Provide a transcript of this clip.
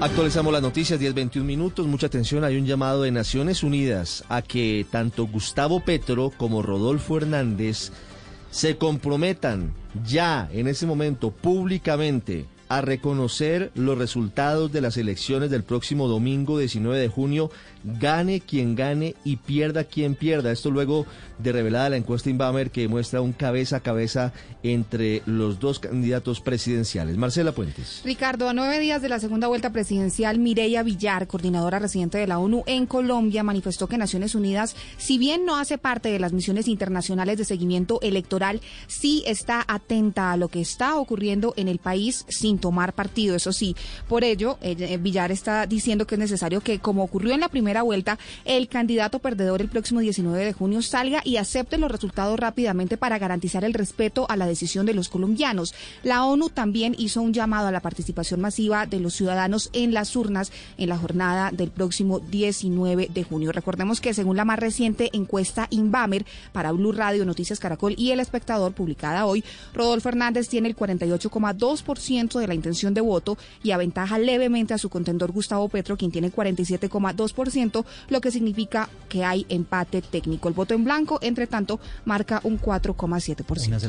Actualizamos las noticias, 10-21 minutos. Mucha atención, hay un llamado de Naciones Unidas a que tanto Gustavo Petro como Rodolfo Hernández se comprometan ya en ese momento públicamente a reconocer los resultados de las elecciones del próximo domingo 19 de junio, gane quien gane y pierda quien pierda. Esto luego de revelada la encuesta Inbamer que muestra un cabeza a cabeza entre los dos candidatos presidenciales. Marcela Puentes. Ricardo, a nueve días de la segunda vuelta presidencial, Mireya Villar, coordinadora residente de la ONU en Colombia, manifestó que Naciones Unidas, si bien no hace parte de las misiones internacionales de seguimiento electoral, sí está atenta a lo que está ocurriendo en el país sin tomar partido, eso sí. Por ello, eh, Villar está diciendo que es necesario que, como ocurrió en la primera vuelta, el candidato perdedor el próximo 19 de junio salga y acepte los resultados rápidamente para garantizar el respeto a la decisión de los colombianos. La ONU también hizo un llamado a la participación masiva de los ciudadanos en las urnas en la jornada del próximo 19 de junio. Recordemos que según la más reciente encuesta Inbamer para Blue Radio, Noticias Caracol y El Espectador publicada hoy, Rodolfo Hernández tiene el 48,2% la intención de voto y aventaja levemente a su contendor Gustavo Petro, quien tiene 47,2%, lo que significa que hay empate técnico. El voto en blanco, entre tanto, marca un 4,7%.